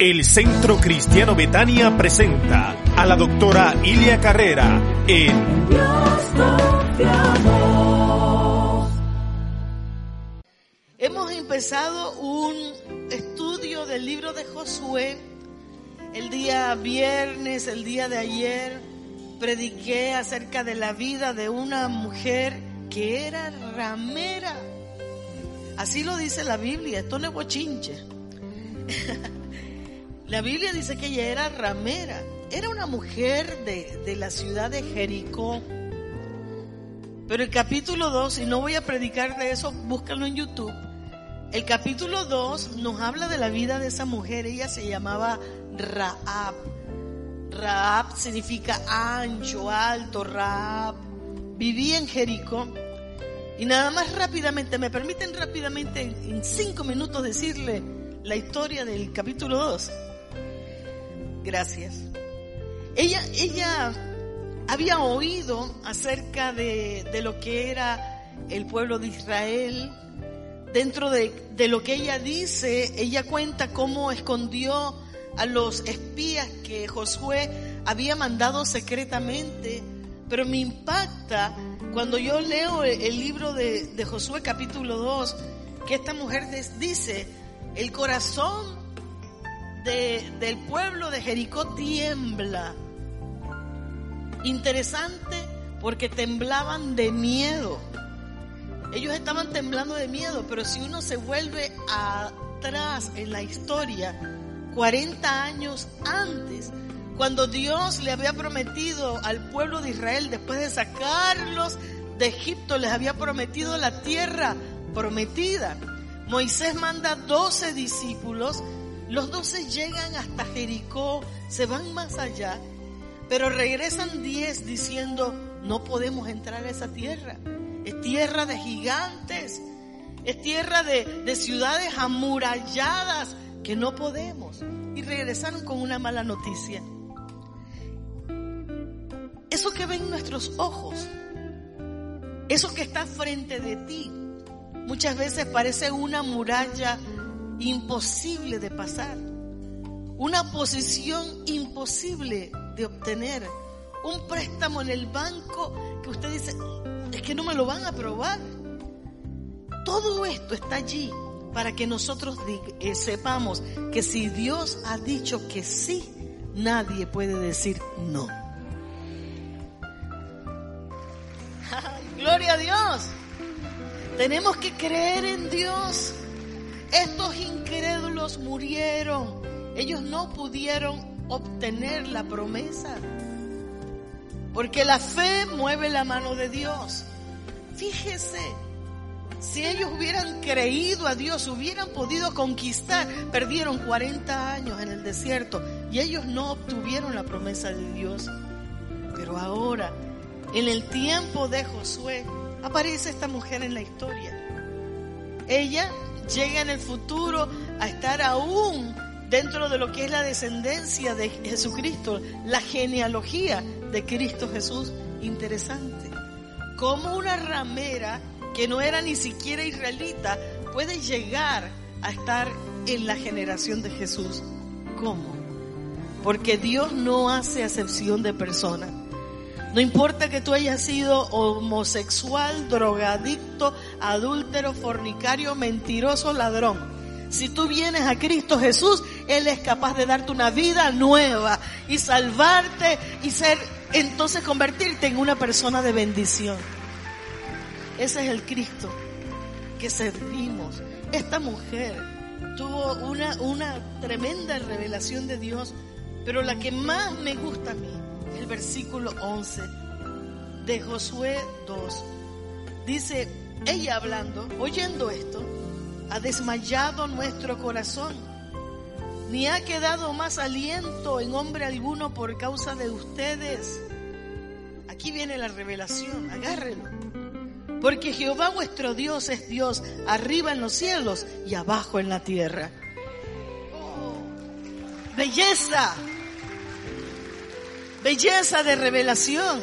El Centro Cristiano Betania presenta a la doctora Ilia Carrera en Dios confiamos. Hemos empezado un estudio del libro de Josué. El día viernes, el día de ayer, prediqué acerca de la vida de una mujer que era ramera. Así lo dice la Biblia, esto no es bochinche. La Biblia dice que ella era ramera, era una mujer de, de, la ciudad de Jericó. Pero el capítulo 2, y no voy a predicar de eso, búscalo en YouTube. El capítulo 2 nos habla de la vida de esa mujer, ella se llamaba Raab. Raab significa ancho, alto, Raab. Vivía en Jericó. Y nada más rápidamente, me permiten rápidamente en cinco minutos decirle la historia del capítulo 2. Gracias. Ella, ella había oído acerca de, de, lo que era el pueblo de Israel. Dentro de, de lo que ella dice, ella cuenta cómo escondió a los espías que Josué había mandado secretamente. Pero me impacta cuando yo leo el libro de, de Josué capítulo 2, que esta mujer dice, el corazón de, del pueblo de Jericó tiembla. Interesante porque temblaban de miedo. Ellos estaban temblando de miedo, pero si uno se vuelve atrás en la historia, 40 años antes, cuando Dios le había prometido al pueblo de Israel, después de sacarlos de Egipto, les había prometido la tierra prometida. Moisés manda 12 discípulos los doce llegan hasta Jericó, se van más allá, pero regresan diez diciendo, no podemos entrar a esa tierra. Es tierra de gigantes, es tierra de, de ciudades amuralladas que no podemos. Y regresaron con una mala noticia. Eso que ven nuestros ojos, eso que está frente de ti, muchas veces parece una muralla imposible de pasar, una posición imposible de obtener, un préstamo en el banco que usted dice, es que no me lo van a aprobar. Todo esto está allí para que nosotros eh, sepamos que si Dios ha dicho que sí, nadie puede decir no. Gloria a Dios. Tenemos que creer en Dios. Estos incrédulos murieron. Ellos no pudieron obtener la promesa. Porque la fe mueve la mano de Dios. Fíjese, si ellos hubieran creído a Dios, hubieran podido conquistar, perdieron 40 años en el desierto y ellos no obtuvieron la promesa de Dios. Pero ahora, en el tiempo de Josué, aparece esta mujer en la historia. Ella llega en el futuro a estar aún dentro de lo que es la descendencia de Jesucristo, la genealogía de Cristo Jesús. Interesante. Como una ramera que no era ni siquiera israelita puede llegar a estar en la generación de Jesús. ¿Cómo? Porque Dios no hace acepción de personas. No importa que tú hayas sido homosexual, drogadicto, adúltero, fornicario, mentiroso, ladrón. Si tú vienes a Cristo Jesús, Él es capaz de darte una vida nueva y salvarte y ser, entonces convertirte en una persona de bendición. Ese es el Cristo que servimos. Esta mujer tuvo una, una tremenda revelación de Dios, pero la que más me gusta a mí el versículo 11 de Josué 2. Dice, ella hablando, oyendo esto, ha desmayado nuestro corazón. ni ha quedado más aliento en hombre alguno por causa de ustedes. Aquí viene la revelación, agárrenlo. Porque Jehová vuestro Dios es Dios arriba en los cielos y abajo en la tierra. Oh, belleza, belleza de revelación.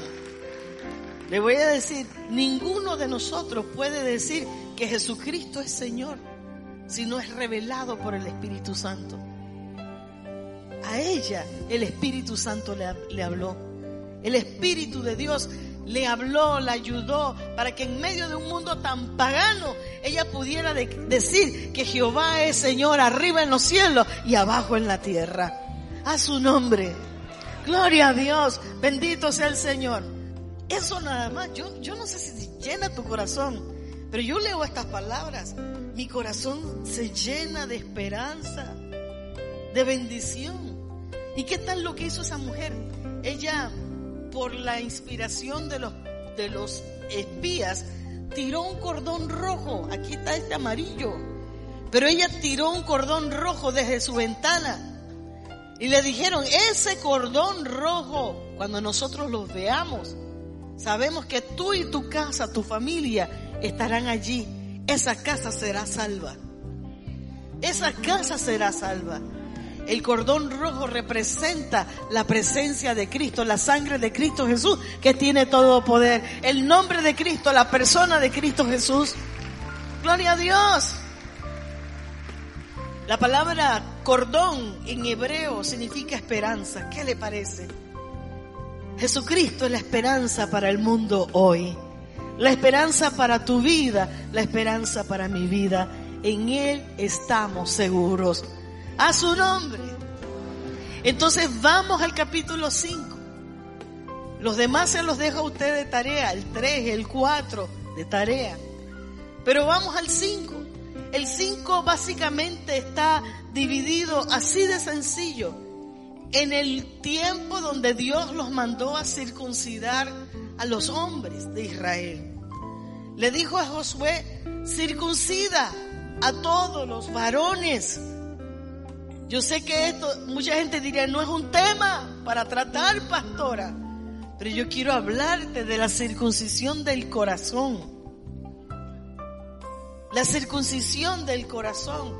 Le voy a decir, ninguno de nosotros puede decir que Jesucristo es Señor si no es revelado por el Espíritu Santo. A ella el Espíritu Santo le, le habló. El Espíritu de Dios le habló, la ayudó para que en medio de un mundo tan pagano ella pudiera decir que Jehová es Señor arriba en los cielos y abajo en la tierra. A su nombre. Gloria a Dios. Bendito sea el Señor. Eso nada más, yo, yo no sé si llena tu corazón, pero yo leo estas palabras, mi corazón se llena de esperanza, de bendición. ¿Y qué tal lo que hizo esa mujer? Ella, por la inspiración de los, de los espías, tiró un cordón rojo, aquí está este amarillo, pero ella tiró un cordón rojo desde su ventana. Y le dijeron, ese cordón rojo, cuando nosotros los veamos, Sabemos que tú y tu casa, tu familia estarán allí. Esa casa será salva. Esa casa será salva. El cordón rojo representa la presencia de Cristo, la sangre de Cristo Jesús, que tiene todo poder. El nombre de Cristo, la persona de Cristo Jesús. Gloria a Dios. La palabra cordón en hebreo significa esperanza. ¿Qué le parece? Jesucristo es la esperanza para el mundo hoy. La esperanza para tu vida, la esperanza para mi vida. En Él estamos seguros. A su nombre. Entonces vamos al capítulo 5. Los demás se los dejo a usted de tarea, el 3, el 4 de tarea. Pero vamos al 5. El 5 básicamente está dividido así de sencillo en el tiempo donde Dios los mandó a circuncidar a los hombres de Israel. Le dijo a Josué, circuncida a todos los varones. Yo sé que esto, mucha gente diría, no es un tema para tratar, pastora, pero yo quiero hablarte de la circuncisión del corazón. La circuncisión del corazón.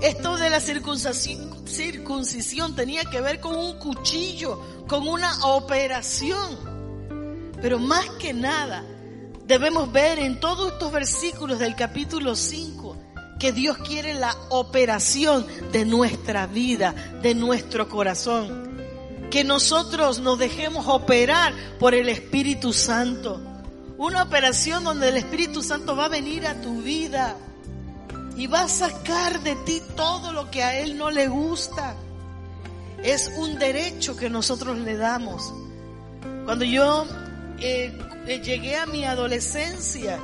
Esto de la circuncisión, tenía que ver con un cuchillo, con una operación. Pero más que nada, debemos ver en todos estos versículos del capítulo 5 que Dios quiere la operación de nuestra vida, de nuestro corazón. Que nosotros nos dejemos operar por el Espíritu Santo. Una operación donde el Espíritu Santo va a venir a tu vida y va a sacar de ti todo lo que a Él no le gusta. Es un derecho que nosotros le damos. Cuando yo eh, eh, llegué a mi adolescencia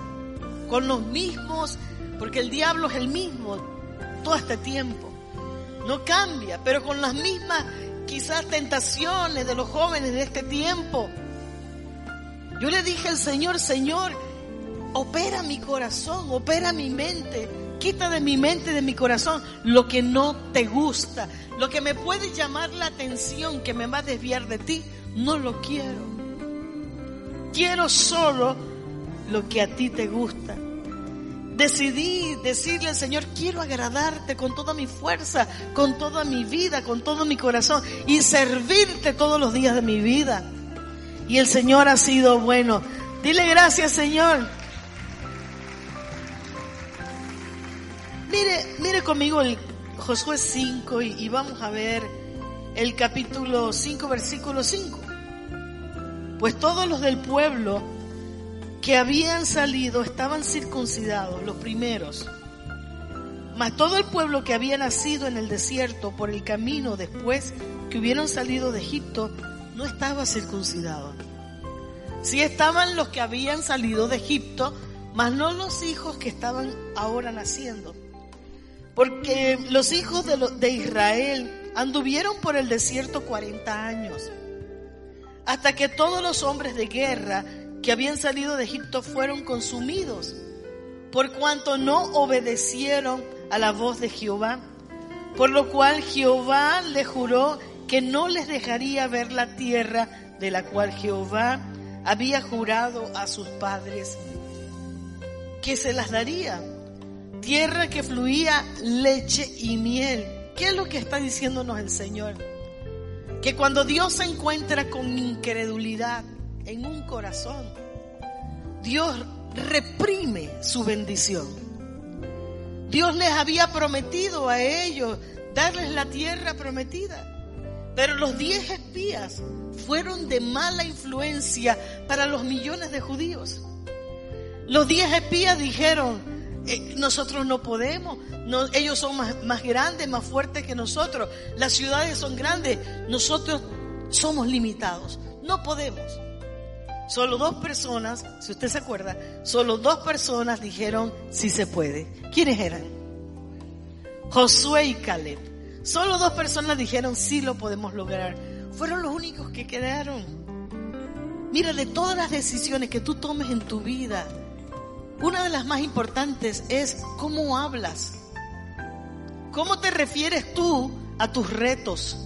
con los mismos, porque el diablo es el mismo todo este tiempo, no cambia, pero con las mismas quizás tentaciones de los jóvenes de este tiempo. Yo le dije al Señor, Señor, opera mi corazón, opera mi mente, Quita de mi mente, de mi corazón, lo que no te gusta, lo que me puede llamar la atención, que me va a desviar de ti. No lo quiero. Quiero solo lo que a ti te gusta. Decidí decirle al Señor, quiero agradarte con toda mi fuerza, con toda mi vida, con todo mi corazón y servirte todos los días de mi vida. Y el Señor ha sido bueno. Dile gracias, Señor. Mire, mire conmigo el Josué 5 y, vamos a ver el capítulo 5, versículo 5. Pues todos los del pueblo que habían salido estaban circuncidados, los primeros. Mas todo el pueblo que había nacido en el desierto por el camino después que hubieron salido de Egipto no estaba circuncidado. Sí estaban los que habían salido de Egipto, mas no los hijos que estaban ahora naciendo. Porque los hijos de, Israel anduvieron por el desierto 40 años, hasta que todos los hombres de guerra que habían salido de Egipto fueron consumidos, por cuanto no obedecieron a la voz de Jehová, Por lo cual Jehová le juró que no les dejaría ver la tierra de la cual Jehová había jurado a sus padres que se las daría. Tierra que fluía leche y miel. ¿Qué es lo que está diciéndonos el Señor? Que cuando Dios se encuentra con incredulidad en un corazón, Dios reprime su bendición. Dios les había prometido a ellos darles la tierra prometida. Pero los diez espías fueron de mala influencia para los millones de judíos. Los diez espías dijeron, eh, nosotros no podemos, ellos son más, grandes, más fuertes que nosotros, las ciudades son grandes, nosotros somos limitados, no podemos. Solo dos personas, si usted se acuerda, solo dos personas dijeron sí se puede. ¿Quiénes eran? Josué y Caleb. Solo dos personas dijeron sí lo podemos lograr. Fueron los únicos que quedaron. Mira, de todas las decisiones que tú tomes en tu vida, una de las más importantes es cómo hablas. ¿Cómo te refieres tú a tus retos?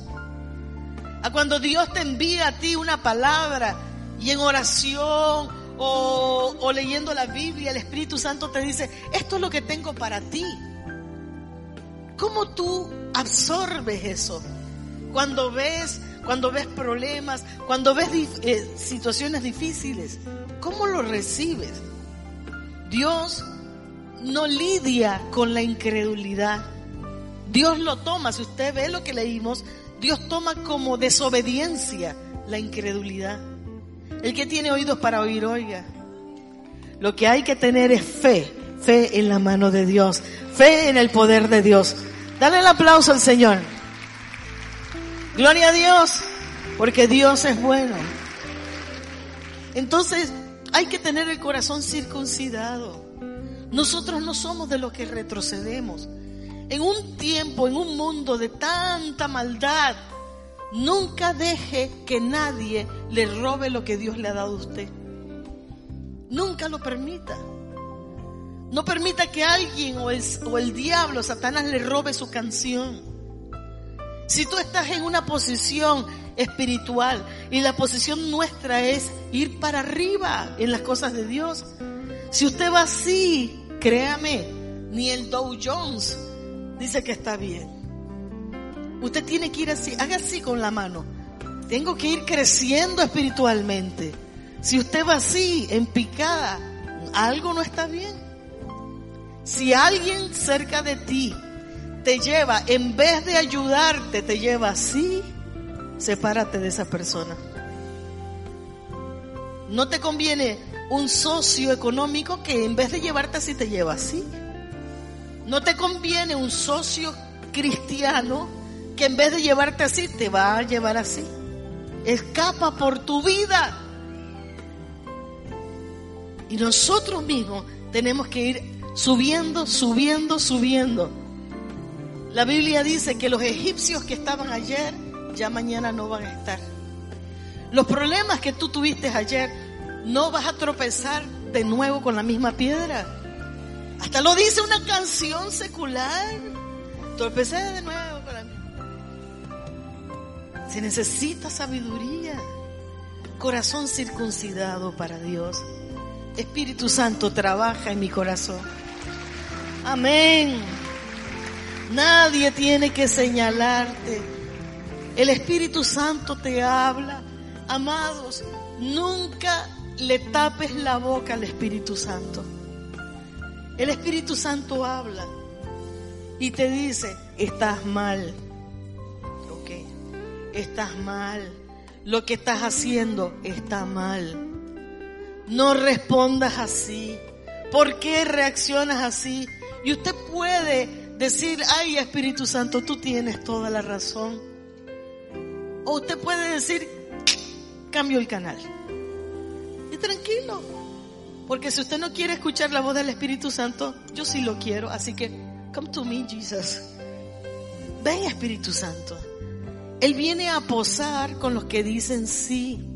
A cuando Dios te envía a ti una palabra y en oración o, o, leyendo la Biblia el Espíritu Santo te dice, esto es lo que tengo para ti. ¿Cómo tú absorbes eso? Cuando ves, cuando ves problemas, cuando ves eh, situaciones difíciles, ¿cómo lo recibes? Dios no lidia con la incredulidad. Dios lo toma, si usted ve lo que leímos, Dios toma como desobediencia la incredulidad. El que tiene oídos para oír, oiga. Lo que hay que tener es fe, fe en la mano de Dios, fe en el poder de Dios. Dale el aplauso al Señor. Gloria a Dios, porque Dios es bueno. Entonces, hay que tener el corazón circuncidado. Nosotros no somos de los que retrocedemos. En un tiempo, en un mundo de tanta maldad, nunca deje que nadie le robe lo que Dios le ha dado a usted. Nunca lo permita. No permita que alguien o el, o el diablo, Satanás, le robe su canción. Si tú estás en una posición espiritual y la posición nuestra es ir para arriba en las cosas de Dios, si usted va así, créame, ni el Dow Jones dice que está bien. Usted tiene que ir así, haga así con la mano. Tengo que ir creciendo espiritualmente. Si usted va así, en picada, algo no está bien. Si alguien cerca de ti te lleva, en vez de ayudarte, te lleva así, sepárate de esa persona. No te conviene un socio económico que en vez de llevarte así, te lleva así. No te conviene un socio cristiano que en vez de llevarte así, te va a llevar así. Escapa por tu vida. Y nosotros mismos tenemos que ir subiendo, subiendo, subiendo. La Biblia dice que los egipcios que estaban ayer ya mañana no van a estar. Los problemas que tú tuviste ayer, no vas a tropezar de nuevo con la misma piedra. Hasta lo dice una canción secular. Tropecé de nuevo con la misma. Se necesita sabiduría, corazón circuncidado para Dios. Espíritu Santo trabaja en mi corazón. Amén. Nadie tiene que señalarte. El Espíritu Santo te habla. Amados, nunca le tapes la boca al Espíritu Santo. El Espíritu Santo habla y te dice, estás mal. Ok, estás mal. Lo que estás haciendo está mal. No respondas así. ¿Por qué reaccionas así? Y usted puede decir, ay Espíritu Santo, tú tienes toda la razón. O usted puede decir, cambio el canal. Y tranquilo. Porque si usted no quiere escuchar la voz del Espíritu Santo, yo sí lo quiero. Así que, come to me, Jesus. Ven, Espíritu Santo. Él viene a posar con los que dicen sí.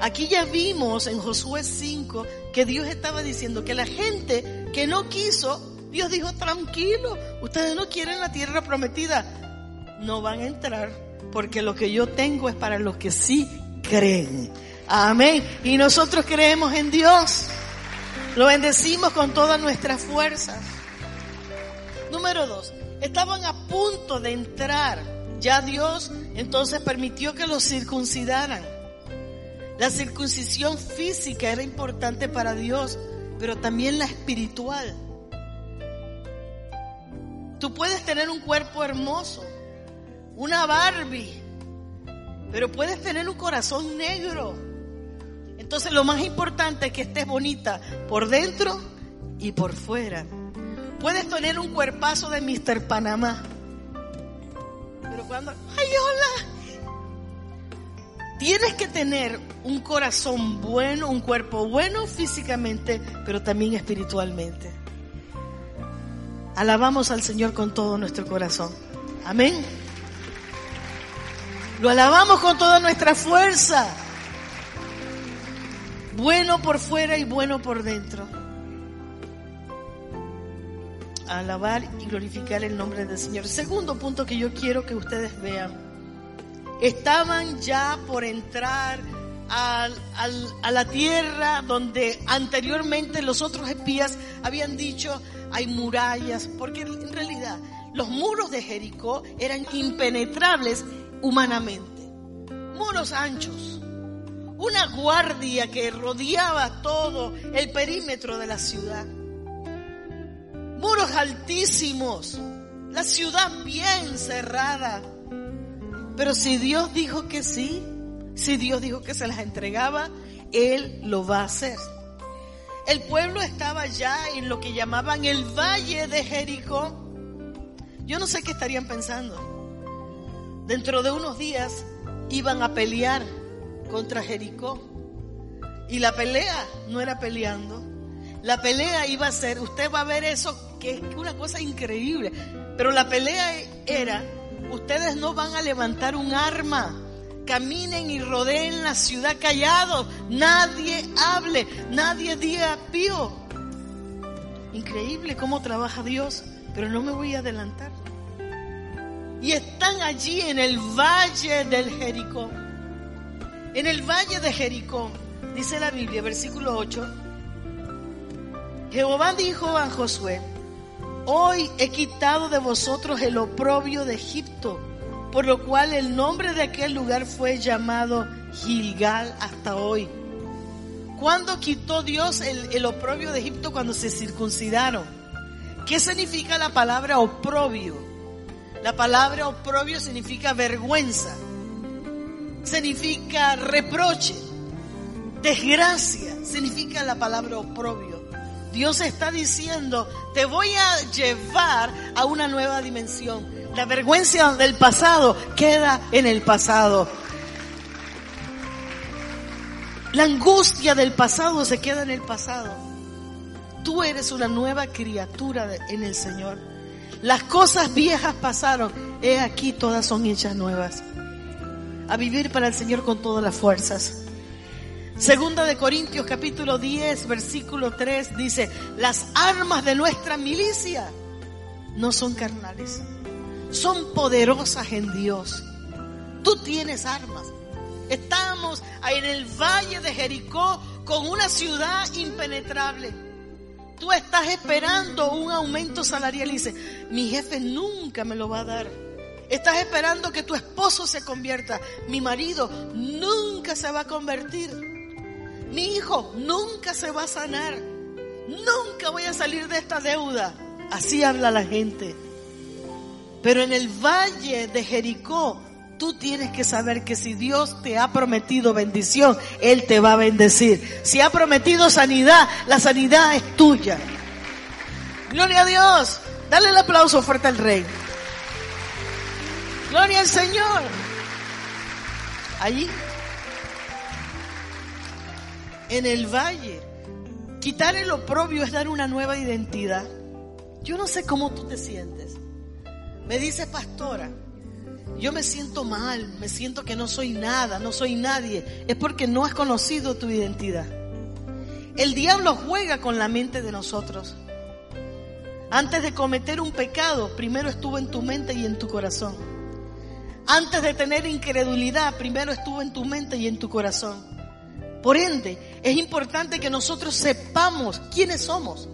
Aquí ya vimos en Josué 5 que Dios estaba diciendo que la gente que no quiso Dios dijo, tranquilo, ustedes no quieren la tierra prometida. No van a entrar porque lo que yo tengo es para los que sí creen. Amén. Y nosotros creemos en Dios. Lo bendecimos con todas nuestras fuerzas. Número dos, estaban a punto de entrar. Ya Dios entonces permitió que los circuncidaran. La circuncisión física era importante para Dios, pero también la espiritual. Tú puedes tener un cuerpo hermoso, una Barbie, pero puedes tener un corazón negro. Entonces lo más importante es que estés bonita por dentro y por fuera. Puedes tener un cuerpazo de Mr. Panamá. Pero cuando, ay, hola. Tienes que tener un corazón bueno, un cuerpo bueno físicamente, pero también espiritualmente. Alabamos al Señor con todo nuestro corazón. Amén. Lo alabamos con toda nuestra fuerza. Bueno por fuera y bueno por dentro. Alabar y glorificar el nombre del Señor. Segundo punto que yo quiero que ustedes vean. Estaban ya por entrar a la tierra donde anteriormente los otros espías habían dicho hay murallas, porque en realidad los muros de Jericó eran impenetrables humanamente. Muros anchos, una guardia que rodeaba todo el perímetro de la ciudad. Muros altísimos, la ciudad bien cerrada. Pero si Dios dijo que sí, si Dios dijo que se las entregaba, Él lo va a hacer. El pueblo estaba ya en lo que llamaban el valle de Jericó. Yo no sé qué estarían pensando. Dentro de unos días iban a pelear contra Jericó. Y la pelea no era peleando. La pelea iba a ser, usted va a ver eso, que es una cosa increíble. Pero la pelea era, ustedes no van a levantar un arma caminen y rodeen la ciudad callados, nadie hable, nadie diga pío. Increíble cómo trabaja Dios, pero no me voy a adelantar. Y están allí en el valle del Jericó. En el valle de Jericó, dice la Biblia, versículo 8, Jehová dijo a Josué, hoy he quitado de vosotros el oprobio de Egipto por lo cual el nombre de aquel lugar fue llamado Gilgal hasta hoy. ¿Cuándo quitó Dios el, oprobio de Egipto? Cuando se circuncidaron. ¿Qué significa la palabra oprobio? La palabra oprobio significa vergüenza, significa reproche, desgracia, significa la palabra oprobio. Dios está diciendo, te voy a llevar a una nueva dimensión. La vergüenza del pasado queda en el pasado. La angustia del pasado se queda en el pasado. Tú eres una nueva criatura en el Señor. Las cosas viejas pasaron. He aquí todas son hechas nuevas. A vivir para el Señor con todas las fuerzas. Segunda de Corintios capítulo 10 versículo 3 dice, las armas de nuestra milicia no son carnales son poderosas en Dios. Tú tienes armas. Estamos en el valle de Jericó con una ciudad impenetrable. Tú estás esperando un aumento salarial y dices, mi jefe nunca me lo va a dar. Estás esperando que tu esposo se convierta. Mi marido nunca se va a convertir. Mi hijo nunca se va a sanar. Nunca voy a salir de esta deuda. Así habla la gente. Pero en el valle de Jericó, tú tienes que saber que si Dios te ha prometido bendición, Él te va a bendecir. Si ha prometido sanidad, la sanidad es tuya. Gloria a Dios. Dale el aplauso fuerte al Rey. Gloria al Señor. Allí, en el valle, quitar el oprobio es dar una nueva identidad. Yo no sé cómo tú te sientes. Me dice pastora, yo me siento mal, me siento que no soy nada, no soy nadie. Es porque no has conocido tu identidad. El diablo juega con la mente de nosotros. Antes de cometer un pecado, primero estuvo en tu mente y en tu corazón. Antes de tener incredulidad, primero estuvo en tu mente y en tu corazón. Por ende, es importante que nosotros sepamos quiénes somos,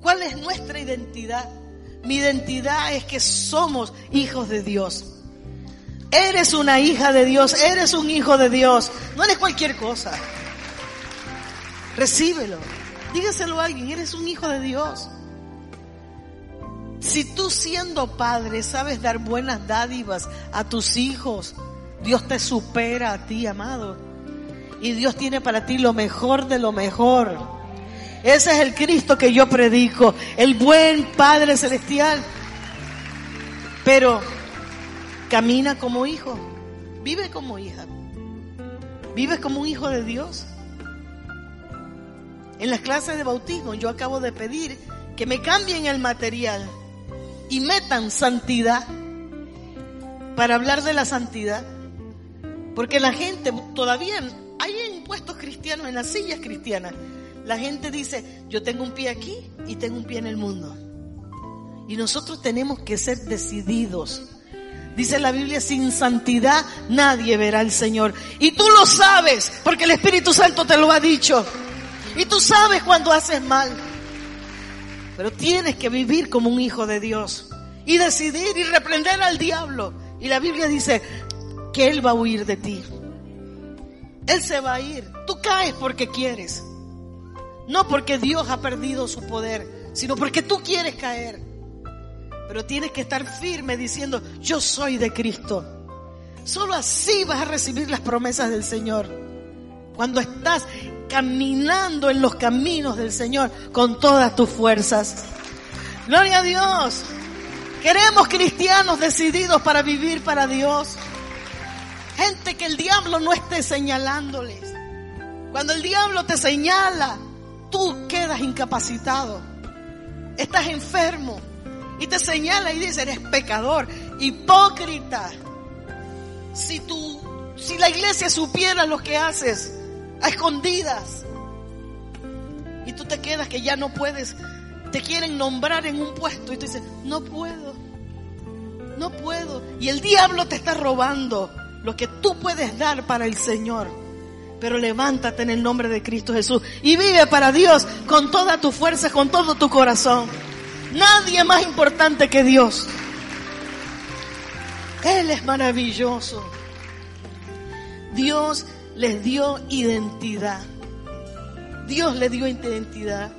cuál es nuestra identidad. Mi identidad es que somos hijos de Dios. Eres una hija de Dios, eres un hijo de Dios, no eres cualquier cosa. Recíbelo, dígaselo a alguien, eres un hijo de Dios. Si tú siendo padre sabes dar buenas dádivas a tus hijos, Dios te supera a ti, amado. Y Dios tiene para ti lo mejor de lo mejor. Ese es el Cristo que yo predico, el buen Padre Celestial. Pero camina como hijo, vive como hija, vive como un hijo de Dios. En las clases de bautismo yo acabo de pedir que me cambien el material y metan santidad para hablar de la santidad. Porque la gente todavía hay en puestos cristianos, en las sillas cristianas, la gente dice, yo tengo un pie aquí y tengo un pie en el mundo. Y nosotros tenemos que ser decididos. Dice la Biblia, sin santidad nadie verá al Señor. Y tú lo sabes, porque el Espíritu Santo te lo ha dicho. Y tú sabes cuando haces mal. Pero tienes que vivir como un hijo de Dios y decidir y reprender al diablo. Y la Biblia dice que Él va a huir de ti. Él se va a ir. Tú caes porque quieres. No porque Dios ha perdido su poder, sino porque tú quieres caer. Pero tienes que estar firme diciendo, yo soy de Cristo. Solo así vas a recibir las promesas del Señor. Cuando estás caminando en los caminos del Señor con todas tus fuerzas. Gloria a Dios. Queremos cristianos decididos para vivir para Dios. Gente que el diablo no esté señalándoles. Cuando el diablo te señala, tú quedas incapacitado. Estás enfermo. Y te señala y dice, eres pecador, hipócrita. Si tú, si la iglesia supiera lo que haces, a escondidas. Y tú te quedas que ya no puedes, te quieren nombrar en un puesto y tú dices, no puedo, no puedo. Y el diablo te está robando lo que tú puedes dar para el Señor. Pero levántate en el nombre de Cristo Jesús y vive para Dios con toda tu fuerza, con todo tu corazón. Nadie más importante que Dios. Él es maravilloso. Dios les dio identidad. Dios le dio identidad.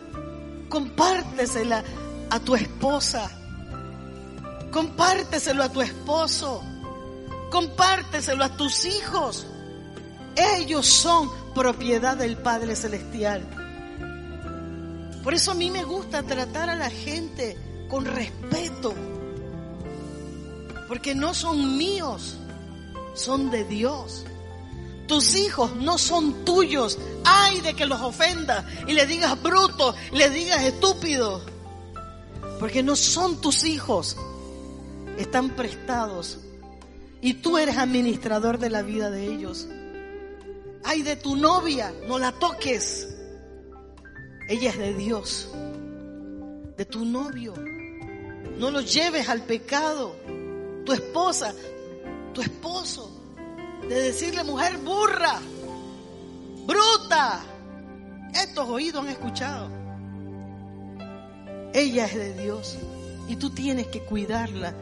Compártesela a tu esposa. Compárteselo a tu esposo. Compárteselo a tus hijos. Ellos son propiedad del Padre Celestial. Por eso a mí me gusta tratar a la gente con respeto. Porque no son míos, son de Dios. Tus hijos no son tuyos. Ay de que los ofendas y le digas bruto, le digas estúpido. Porque no son tus hijos. Están prestados. Y tú eres administrador de la vida de ellos. Ay de tu novia, no la toques. Ella es de Dios. De tu novio. No lo lleves al pecado. Tu esposa, tu esposo de decirle mujer burra, bruta. Estos oídos han escuchado. Ella es de Dios y tú tienes que cuidarla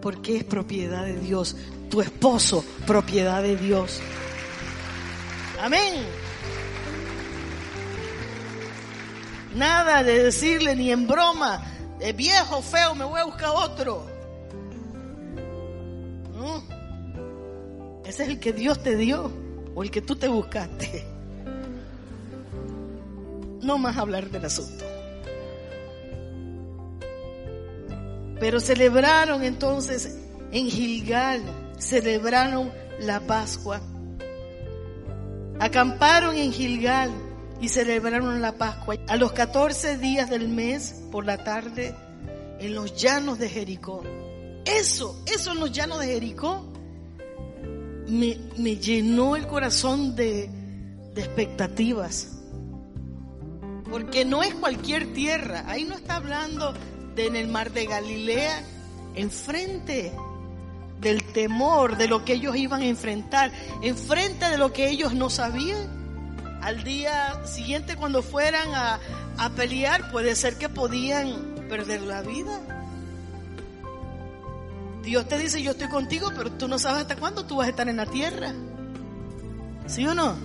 porque es propiedad de Dios. Tu esposo, propiedad de Dios. Amén. Nada de decirle ni en broma, de viejo, feo, me voy a buscar otro. No. Ese es el que Dios te dio o el que tú te buscaste. No más hablar del asunto. Pero celebraron entonces en Gilgal, celebraron la Pascua. Acamparon en Gilgal y celebraron la Pascua. A los 14 días del mes, por la tarde, en los llanos de Jericó. Eso, eso en los llanos de Jericó me, llenó el corazón de, de expectativas. Porque no es cualquier tierra. Ahí no está hablando de en el mar de Galilea, enfrente del temor de lo que ellos iban a enfrentar, enfrente de lo que ellos no sabían. Al día siguiente cuando fueran a, a pelear, puede ser que podían perder la vida. Dios te dice, yo estoy contigo, pero tú no sabes hasta cuándo tú vas a estar en la tierra. ¿Sí o no?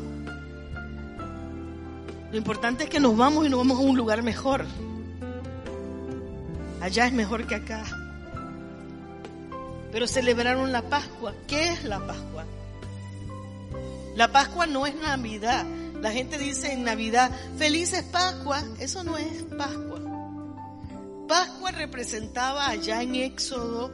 Lo importante es que nos vamos y nos vamos a un lugar mejor. Allá es mejor que acá. Pero celebraron la Pascua. ¿Qué es la Pascua? La Pascua no es Navidad. La gente dice en Navidad, felices Pascua. Eso no es Pascua. Pascua representaba allá en Éxodo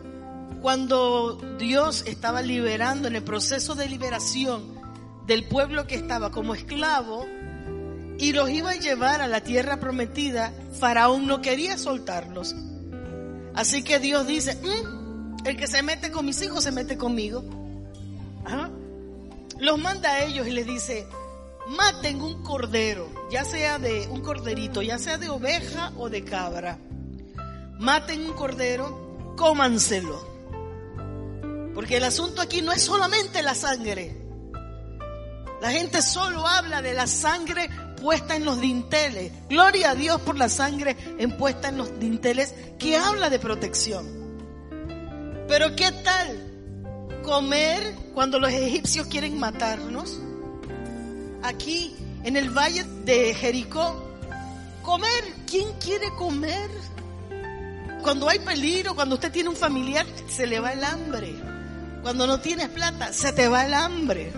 cuando Dios estaba liberando en el proceso de liberación del pueblo que estaba como esclavo y los iba a llevar a la tierra prometida, Faraón no quería soltarlos. Así que Dios dice, mm, el que se mete con mis hijos se mete conmigo. Los manda a ellos y les dice, maten un cordero, ya sea de un corderito, ya sea de oveja o de cabra. Maten un cordero, cómanselo. Porque el asunto aquí no es solamente la sangre. La gente solo habla de la sangre puesta en los dinteles. Gloria a Dios por la sangre en puesta en los dinteles que habla de protección. Pero ¿qué tal comer cuando los egipcios quieren matarnos? Aquí en el valle de Jericó, comer, ¿quién quiere comer? Cuando hay peligro, cuando usted tiene un familiar, se le va el hambre. Cuando no tienes plata, se te va el hambre.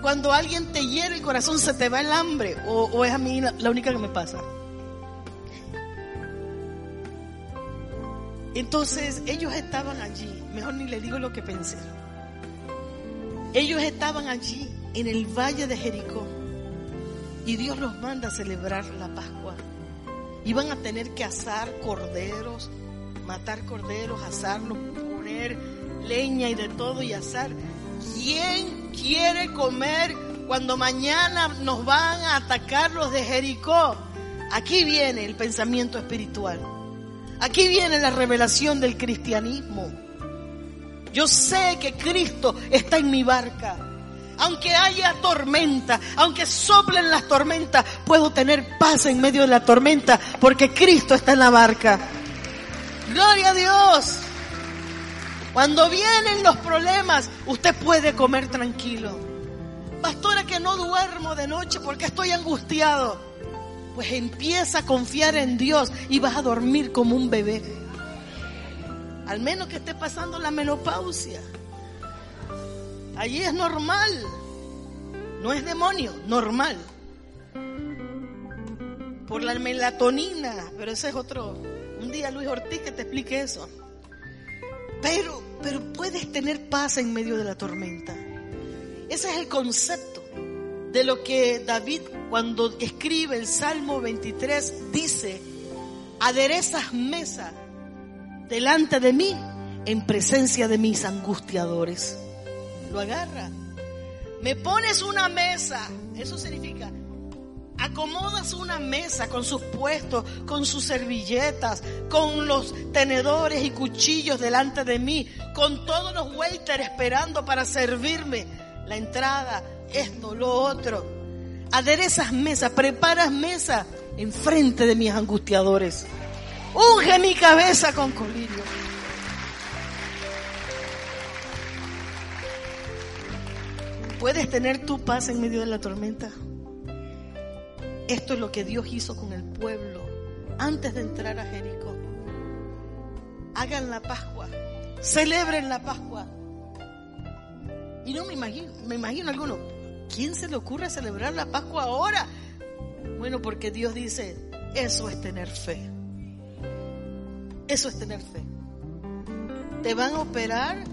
Cuando alguien te hiere el corazón, se te va el hambre. O, es a mí la, la única que me pasa. Entonces ellos estaban allí. Mejor ni le digo lo que pensé. Ellos estaban allí en el valle de Jericó. Y Dios los manda a celebrar la Pascua. Iban a tener que asar corderos, matar corderos, asarlos, poner leña y de todo y asar. ¿Quién quiere comer cuando mañana nos van a atacar los de Jericó? Aquí viene el pensamiento espiritual. Aquí viene la revelación del cristianismo. Yo sé que Cristo está en mi barca. Aunque haya tormenta, aunque soplen las tormentas, puedo tener paz en medio de la tormenta porque Cristo está en la barca. Gloria a Dios. Cuando vienen los problemas, usted puede comer tranquilo. Pastora, que no duermo de noche porque estoy angustiado. Pues empieza a confiar en Dios y vas a dormir como un bebé. Al menos que esté pasando la menopausia. Allí es normal. No es demonio, normal. Por la melatonina, pero ese es otro. Un día Luis Ortiz que te explique eso. Pero, pero puedes tener paz en medio de la tormenta. Ese es el concepto de lo que David cuando escribe el Salmo 23 dice, aderezas mesa delante de mí en presencia de mis angustiadores. Lo agarra. Me pones una mesa. Eso significa acomodas una mesa con sus puestos, con sus servilletas, con los tenedores y cuchillos delante de mí, con todos los waiters esperando para servirme la entrada, esto, lo otro. Aderezas mesa, preparas mesa enfrente de mis angustiadores. Unge mi cabeza con colirio. ¿Puedes tener tu paz en medio de la tormenta? Esto es lo que Dios hizo con el pueblo antes de entrar a Jericó. Hagan la Pascua, celebren la Pascua. Y no me imagino, me imagino alguno, ¿quién se le ocurre celebrar la Pascua ahora? Bueno, porque Dios dice, eso es tener fe. Eso es tener fe. Te van a operar,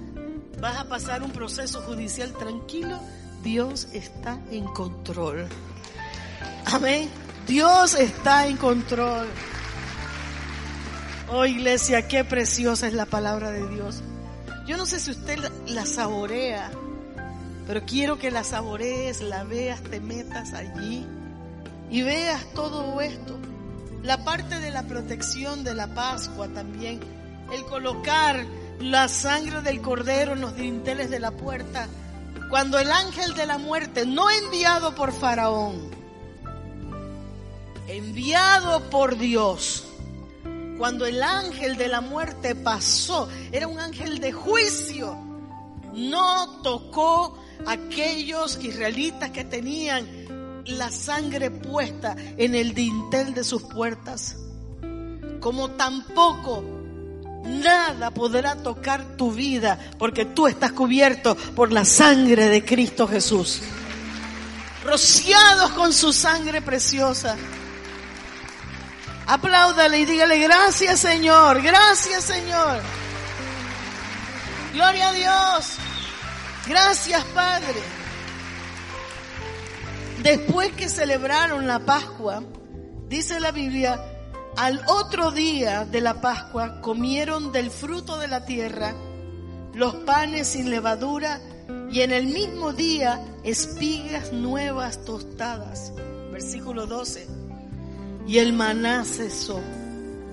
vas a pasar un proceso judicial tranquilo, Dios está en control. Amén. Dios está en control. Oh iglesia, qué preciosa es la palabra de Dios. Yo no sé si usted la saborea, pero quiero que la saborees, la veas, te metas allí y veas todo esto. la parte de la protección de la Pascua también, el colocar la sangre del cordero en los dinteles de la puerta, cuando el ángel de la muerte, no enviado por Faraón, enviado por Dios, cuando el ángel de la muerte pasó, era un ángel de juicio, no tocó a aquellos israelitas que tenían la sangre puesta en el dintel de sus puertas, como tampoco nada podrá tocar tu vida porque tú estás cubierto por la sangre de Cristo Jesús. Rociados con su sangre preciosa. Apláudale y dígale gracias Señor, gracias Señor. Gloria a Dios. Gracias Padre. Después que celebraron la Pascua, dice la Biblia, al otro día de la Pascua comieron del fruto de la tierra los panes sin levadura y en el mismo día espigas nuevas tostadas. Versículo 12 y el maná cesó.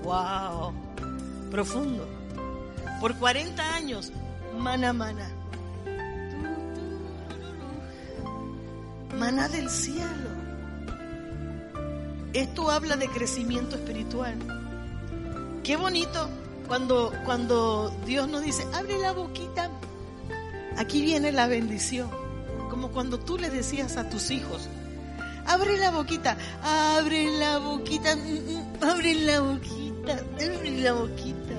¡Wow! Profundo. Por 40 años, maná, maná. Maná del cielo. Esto habla de crecimiento espiritual. Qué bonito cuando, cuando Dios nos dice, abre la boquita. Aquí viene la bendición. Como cuando tú le decías a tus hijos, abre la boquita, abre la boquita, mm, mm, abre la boquita, abre la boquita.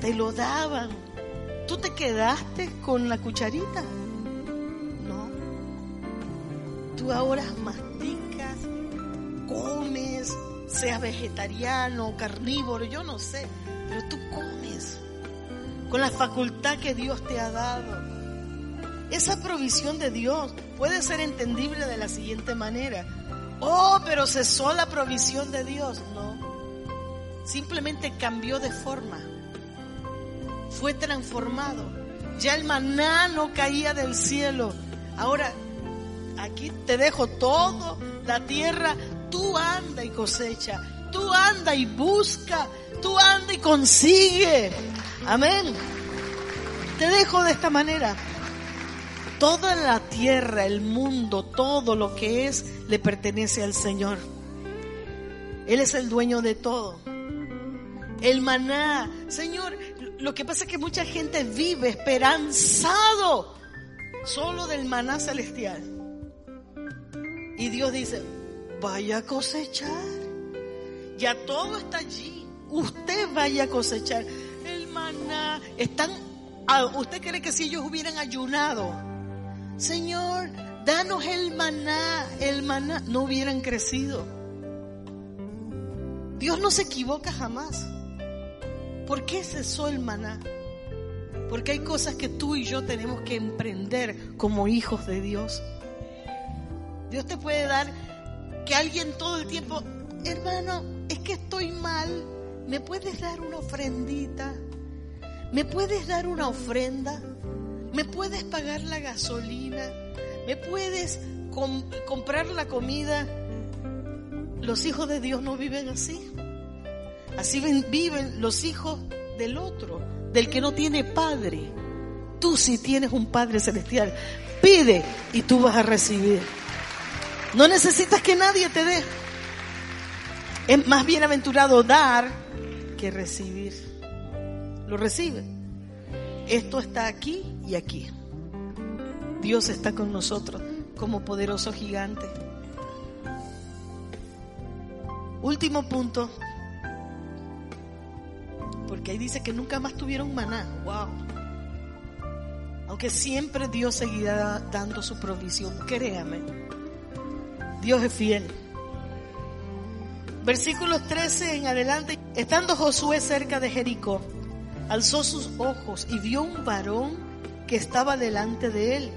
Te lo daban. ¿Tú te quedaste con la cucharita? Tú ahora masticas, comes, seas vegetariano, carnívoro, yo no sé, pero tú comes con la facultad que Dios te ha dado. Esa provisión de Dios puede ser entendible de la siguiente manera. Oh, pero cesó la provisión de Dios. No. Simplemente cambió de forma. Fue transformado. Ya el maná no caía del cielo. Ahora, aquí te dejo todo, la tierra. Tú anda y cosecha. Tú anda y busca. Tú anda y consigue. Amén. Te dejo de esta manera. Toda la tierra, el mundo, todo lo que es, le pertenece al Señor. Él es el dueño de todo. El maná. Señor, lo que pasa es que mucha gente vive esperanzado solo del maná celestial. Y Dios dice, vaya a cosechar. Ya todo está allí. Usted vaya a cosechar. El maná. Están, ¿Usted cree que si ellos hubieran ayunado? Señor, danos el maná, el maná, no hubieran crecido. Dios no se equivoca jamás. ¿Por qué cesó el maná? Porque hay cosas que tú y yo tenemos que emprender como hijos de Dios. Dios te puede dar que alguien todo el tiempo, hermano, es que estoy mal, ¿me puedes dar una ofrendita? ¿Me puedes dar una ofrenda? ¿Me puedes pagar la gasolina? ¿Me puedes comprar la comida? Los hijos de Dios no viven así. Así viven los hijos del otro, del que no tiene padre. Tú sí tienes un Padre celestial. Pide y tú vas a recibir. No necesitas que nadie te dé. Es más bienaventurado dar que recibir. Lo recibe. Esto está aquí y aquí. Dios está con nosotros como poderoso gigante. Último punto, porque ahí dice que nunca más tuvieron maná. Wow. Aunque siempre Dios seguirá dando su provisión, créame. Dios es fiel. Versículos 13 en adelante. Estando Josué cerca de Jericó, alzó sus ojos y vio un varón que estaba delante de él,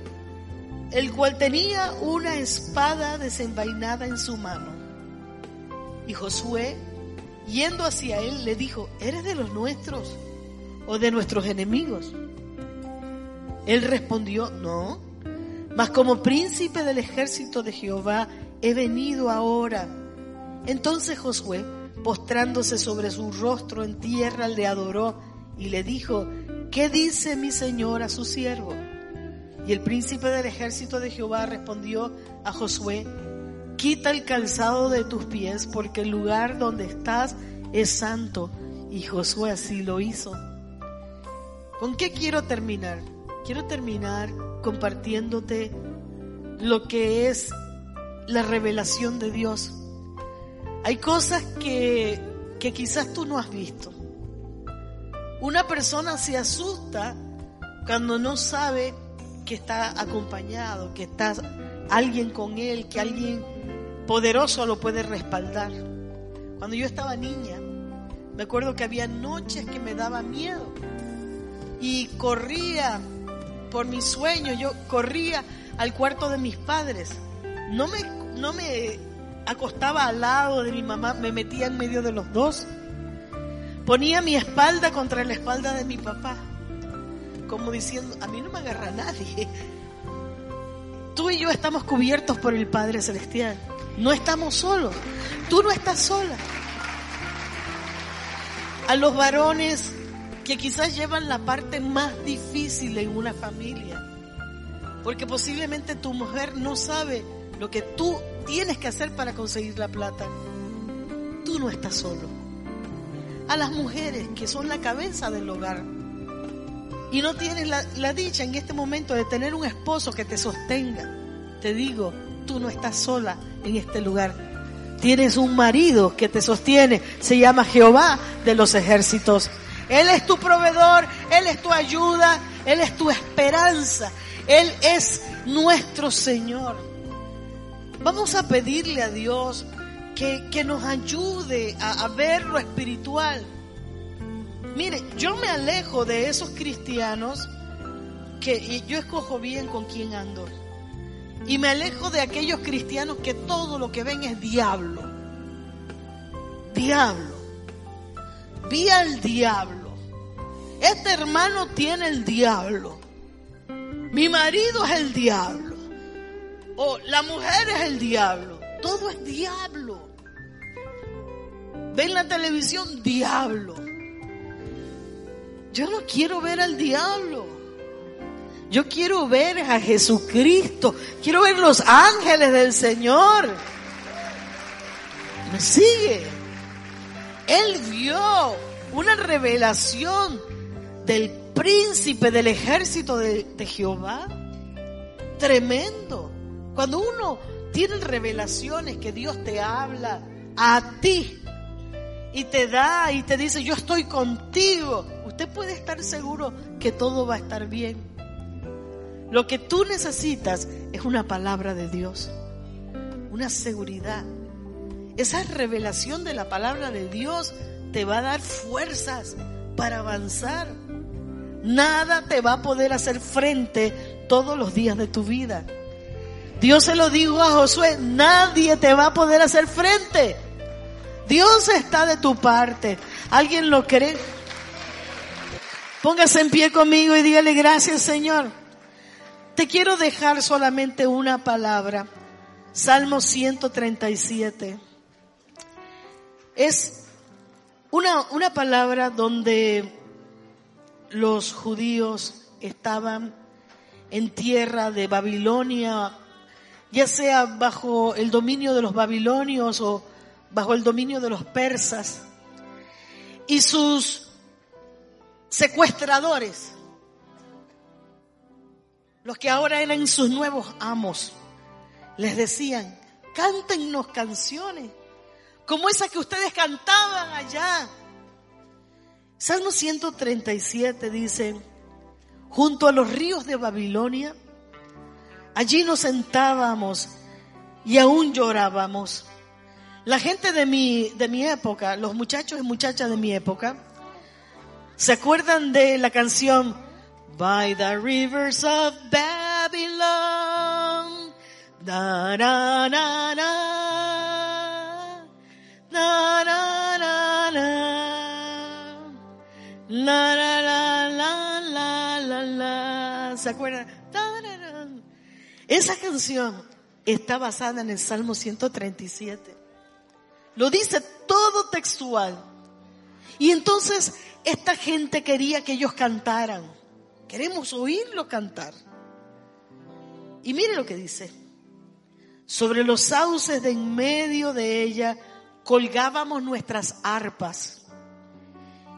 el cual tenía una espada desenvainada en su mano. Y Josué, yendo hacia él, le dijo, ¿eres de los nuestros o de nuestros enemigos? Él respondió, no, mas como príncipe del ejército de Jehová he venido ahora. Entonces Josué, postrándose sobre su rostro en tierra, le adoró y le dijo, ¿qué dice mi señor a su siervo? Y el príncipe del ejército de Jehová respondió a Josué, quita el calzado de tus pies, porque el lugar donde estás es santo. Y Josué así lo hizo. ¿Con qué quiero terminar? Quiero terminar compartiéndote lo que es la revelación de Dios. Hay cosas que, que quizás tú no has visto. Una persona se asusta cuando no sabe que está acompañado, que está alguien con él, que alguien poderoso lo puede respaldar. Cuando yo estaba niña, me acuerdo que había noches que me daba miedo y corría por mi sueño, yo corría al cuarto de mis padres. No me, no me acostaba al lado de mi mamá, me metía en medio de los dos. Ponía mi espalda contra la espalda de mi papá como diciendo, a mí no me agarra nadie. Tú y yo estamos cubiertos por el Padre Celestial. No estamos solos. Tú no estás sola. A los varones que quizás llevan la parte más difícil en una familia. Porque posiblemente tu mujer no sabe lo que tú tienes que hacer para conseguir la plata. Tú no estás solo. A las mujeres que son la cabeza del hogar y no tienes la, dicha en este momento de tener un esposo que te sostenga, te digo, tú no estás sola en este lugar. Tienes un marido que te sostiene, se llama Jehová de los ejércitos. Él es tu proveedor, Él es tu ayuda, Él es tu esperanza, Él es nuestro Señor. Vamos a pedirle a Dios que, que nos ayude a, a ver lo espiritual Mire, yo me alejo de esos cristianos que yo escojo bien con quién ando. Y me alejo de aquellos cristianos que todo lo que ven es diablo. Diablo. Vi al diablo. Este hermano tiene el diablo. Mi marido es el diablo. O la mujer es el diablo. Todo es diablo. Ven la televisión, diablo. Yo no quiero ver al diablo. Yo quiero ver a Jesucristo. Quiero ver los ángeles del Señor. ¿Me sigue? Él vio una revelación del príncipe del ejército de, de Jehová. Tremendo. Cuando uno tiene revelaciones que Dios te habla a ti y te da y te dice, yo estoy contigo usted puede estar seguro que todo va a estar bien. Lo que tú necesitas es una palabra de Dios, una seguridad. Esa revelación de la palabra de Dios te va a dar fuerzas para avanzar. Nada te va a poder hacer frente todos los días de tu vida. Dios se lo dijo a Josué, nadie te va a poder hacer frente. Dios está de tu parte. ¿Alguien lo cree? Póngase en pie conmigo y dígale gracias Señor. Te quiero dejar solamente una palabra. Salmo 137. Es una, una palabra donde los judíos estaban en tierra de Babilonia, ya sea bajo el dominio de los babilonios o bajo el dominio de los persas. Y sus secuestradores, los que ahora eran sus nuevos amos, les decían, cántennos canciones, como esas que ustedes cantaban allá. Salmo 137 dice, junto a los ríos de Babilonia, allí nos sentábamos y aún llorábamos. La gente de mi, de mi época, los muchachos y muchachas de mi época, ¿Se acuerdan de la canción By the Rivers of Babylon? Na, na, na. Na, na, na, na. La, la, la, la, la, la. ¿Se acuerdan? Esa canción está basada en el Salmo 137. Lo dice todo textual. Y entonces esta gente quería que ellos cantaran. Queremos oírlo cantar. Y mire lo que dice. Sobre los sauces de en medio de ella colgábamos nuestras arpas.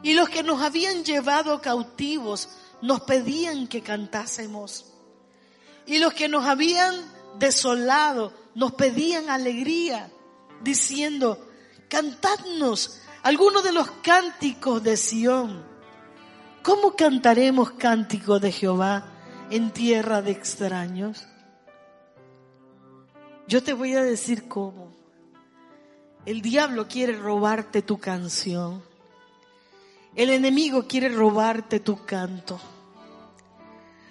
Y los que nos habían llevado cautivos nos pedían que cantásemos. Y los que nos habían desolado nos pedían alegría, diciendo, cantadnos algunos de los cánticos de Sión. ¿Cómo cantaremos cánticos de Jehová en tierra de extraños? Yo te voy a decir cómo. El diablo quiere robarte tu canción. El enemigo quiere robarte tu canto.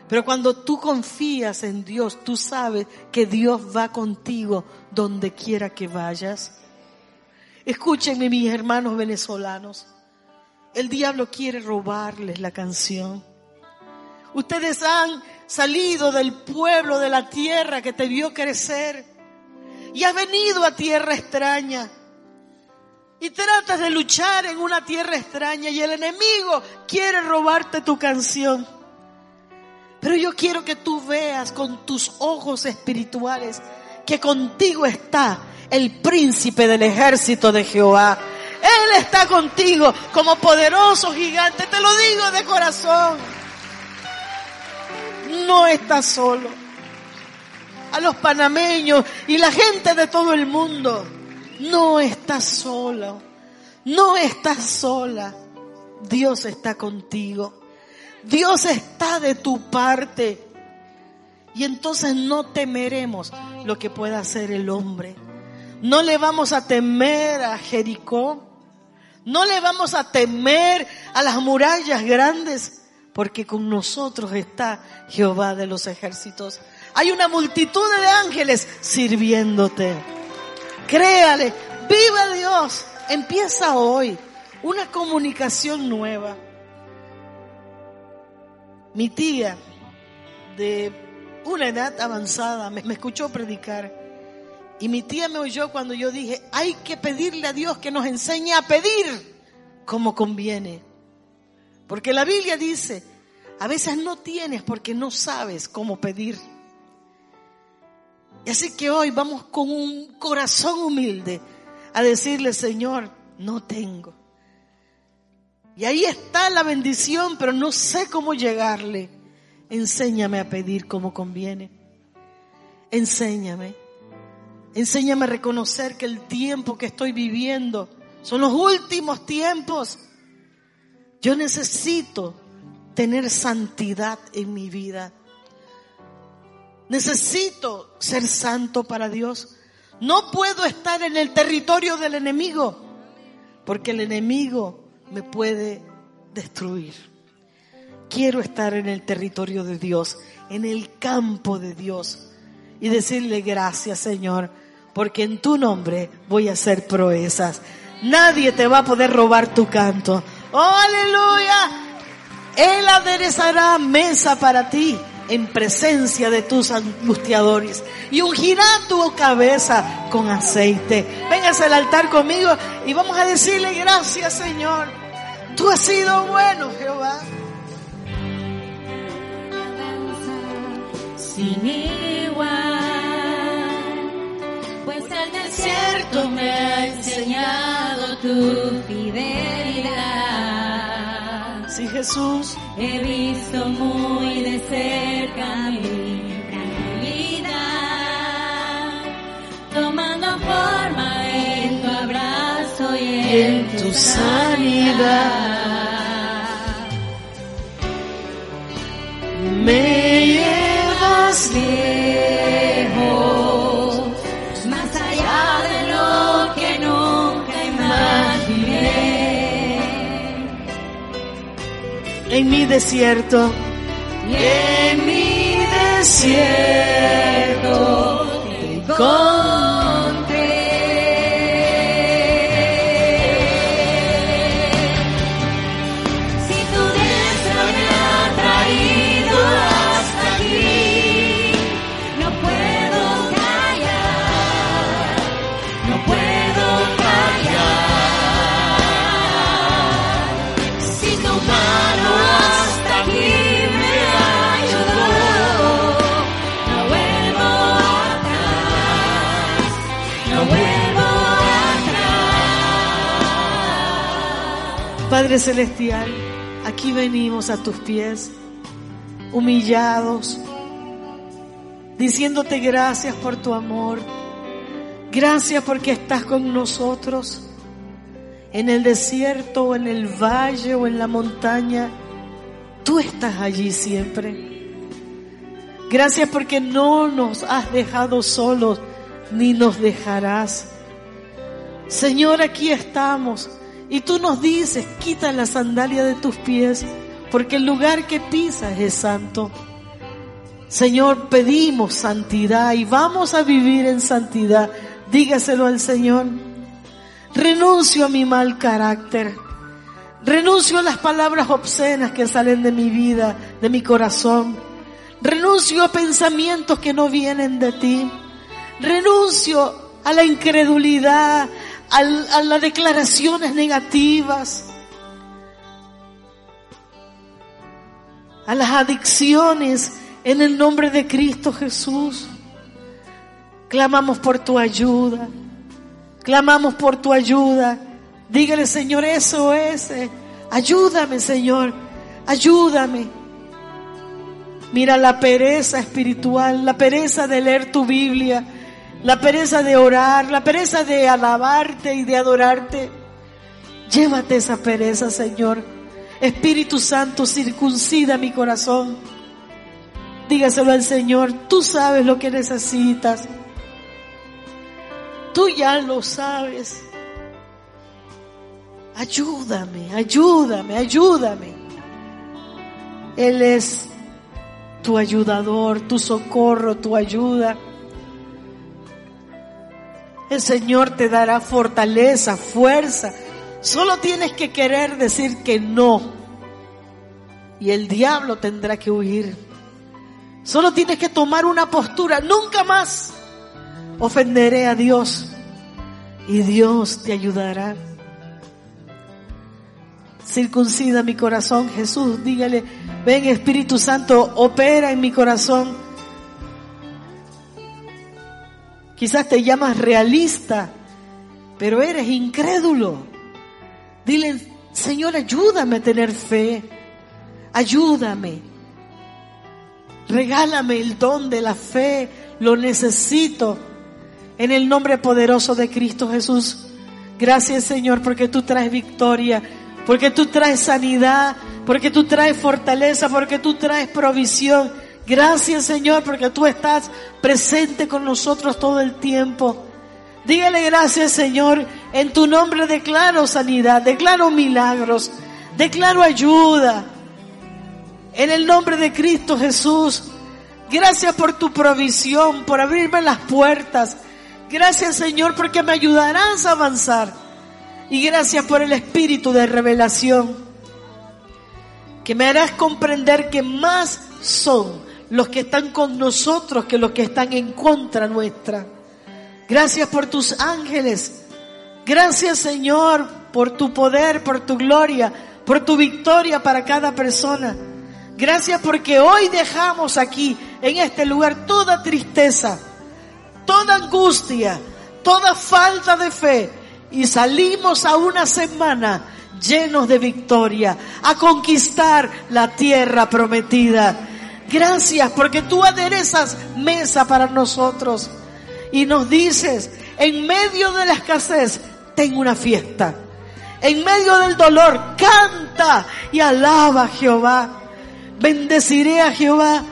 Pero cuando tú confías en Dios, tú sabes que Dios va contigo donde quiera que vayas. Escúchenme mis hermanos venezolanos. El diablo quiere robarles la canción. Ustedes han salido del pueblo, de la tierra que te vio crecer y has venido a tierra extraña. Y tratas de luchar en una tierra extraña y el enemigo quiere robarte tu canción. Pero yo quiero que tú veas con tus ojos espirituales que contigo está el príncipe del ejército de Jehová. Él está contigo como poderoso gigante. Te lo digo de corazón. No estás solo. A los panameños y la gente de todo el mundo. No estás solo. No estás sola. Dios está contigo. Dios está de tu parte. Y entonces no temeremos lo que pueda hacer el hombre. No le vamos a temer a Jericó. No le vamos a temer a las murallas grandes, porque con nosotros está Jehová de los ejércitos. Hay una multitud de ángeles sirviéndote. Créale, viva Dios. Empieza hoy una comunicación nueva. Mi tía, de una edad avanzada, me, escuchó predicar. Y mi tía me oyó cuando yo dije, hay que pedirle a Dios que nos enseñe a pedir como conviene. Porque la Biblia dice, a veces no tienes porque no sabes cómo pedir. Y así que hoy vamos con un corazón humilde a decirle, Señor, no tengo. Y ahí está la bendición, pero no sé cómo llegarle. Enséñame a pedir como conviene. Enséñame. Enséñame a reconocer que el tiempo que estoy viviendo son los últimos tiempos. Yo necesito tener santidad en mi vida. Necesito ser santo para Dios. No puedo estar en el territorio del enemigo, porque el enemigo me puede destruir. Quiero estar en el territorio de Dios, en el campo de Dios y decirle gracias Señor, porque en tu nombre voy a hacer proezas. Nadie te va a poder robar tu canto. ¡Oh, aleluya! Él aderezará mesa para ti en presencia de tus angustiadores y ungirá tu cabeza con aceite. Véngase al altar conmigo y vamos a decirle gracias Señor. Tú has sido bueno Jehová. Sin igual, pues el desierto me ha enseñado tu fidelidad. Sí Jesús. He visto muy de cerca mi vida, tomando forma en tu sanidad. Me llevas lejos, más allá de lo que nunca imaginé. en mi desierto. En mi desierto Celestial, aquí venimos a tus pies, humillados, diciéndote gracias por tu amor. Gracias porque estás con nosotros en el desierto o en el valle o en la montaña. Tú estás allí siempre. Gracias porque no nos has dejado solos ni nos dejarás. Señor, aquí estamos y tú nos dices, quita la sandalia de tus pies porque el lugar que pisas es santo. Señor, pedimos santidad y vamos a vivir en santidad. Dígaselo al Señor. Renuncio a mi mal carácter. Renuncio a las palabras obscenas que salen de mi vida, de mi corazón. Renuncio a pensamientos que no vienen de ti. Renuncio a la incredulidad, a, las declaraciones negativas, a las adicciones en el nombre de Cristo Jesús. Clamamos por tu ayuda. Clamamos por tu ayuda. Dígale, Señor, eso es. Ayúdame, Señor. Ayúdame. Mira la pereza espiritual, la pereza de leer tu Biblia, la pereza de orar, la pereza de alabarte y de adorarte. Llévate esa pereza, Señor. Espíritu Santo, circuncida mi corazón. Dígaselo al Señor, tú sabes lo que necesitas. Tú ya lo sabes. Ayúdame, ayúdame, ayúdame. Él es tu ayudador, tu socorro, tu ayuda. El Señor te dará fortaleza, fuerza. Solo tienes que querer decir que no. Y el diablo tendrá que huir. Solo tienes que tomar una postura. Nunca más ofenderé a Dios. Y Dios te ayudará. Circuncida mi corazón, Jesús. Dígale, ven Espíritu Santo, opera en mi corazón. Quizás te llamas realista, pero eres incrédulo. Dile, Señor, ayúdame a tener fe. Ayúdame. Regálame el don de la fe. Lo necesito. En el nombre poderoso de Cristo Jesús. Gracias Señor porque tú traes victoria. Porque tú traes sanidad. Porque tú traes fortaleza. Porque tú traes provisión. Gracias Señor porque tú estás presente con nosotros todo el tiempo. Dígale gracias Señor. En tu nombre declaro sanidad. Declaro milagros. Declaro ayuda. En el nombre de Cristo Jesús. Gracias por tu provisión, por abrirme las puertas. Gracias Señor porque me ayudarás a avanzar. Y gracias por el espíritu de revelación que me harás comprender que más son los que están con nosotros que los que están en contra nuestra. Gracias por tus ángeles. Gracias Señor por tu poder, por tu gloria, por tu victoria para cada persona. Gracias porque hoy dejamos aquí, en este lugar, toda tristeza, toda angustia, toda falta de fe y salimos a una semana llenos de victoria, a conquistar la tierra prometida. Gracias porque tú aderezas mesa para nosotros y nos dices, en medio de la escasez, ten una fiesta. En medio del dolor, canta y alaba a Jehová. Bendeciré a Jehová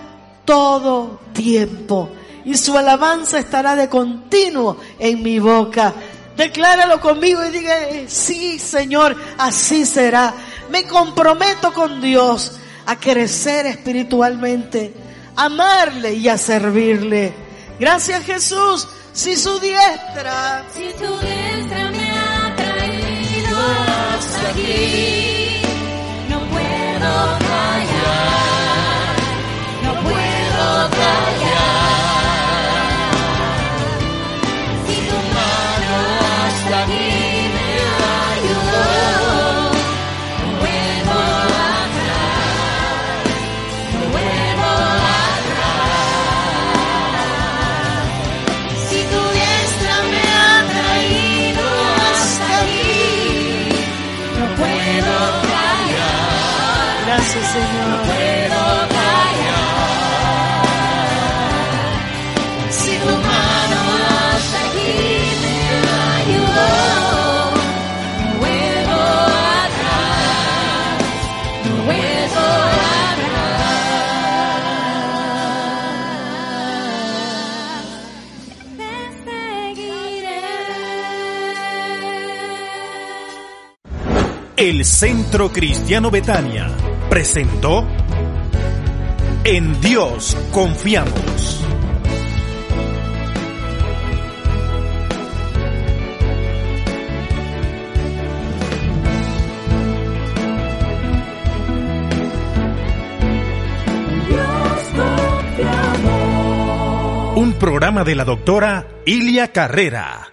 todo tiempo y su alabanza estará de continuo en mi boca. Decláralo conmigo y diga, sí Señor, así será. Me comprometo con Dios a crecer espiritualmente, a amarle y a servirle. Gracias Jesús, si su diestra, Si tu diestra me ha traído hasta aquí, no puedo callar, Centro Cristiano Betania presentó En Dios confiamos. Un programa de la doctora Ilia Carrera.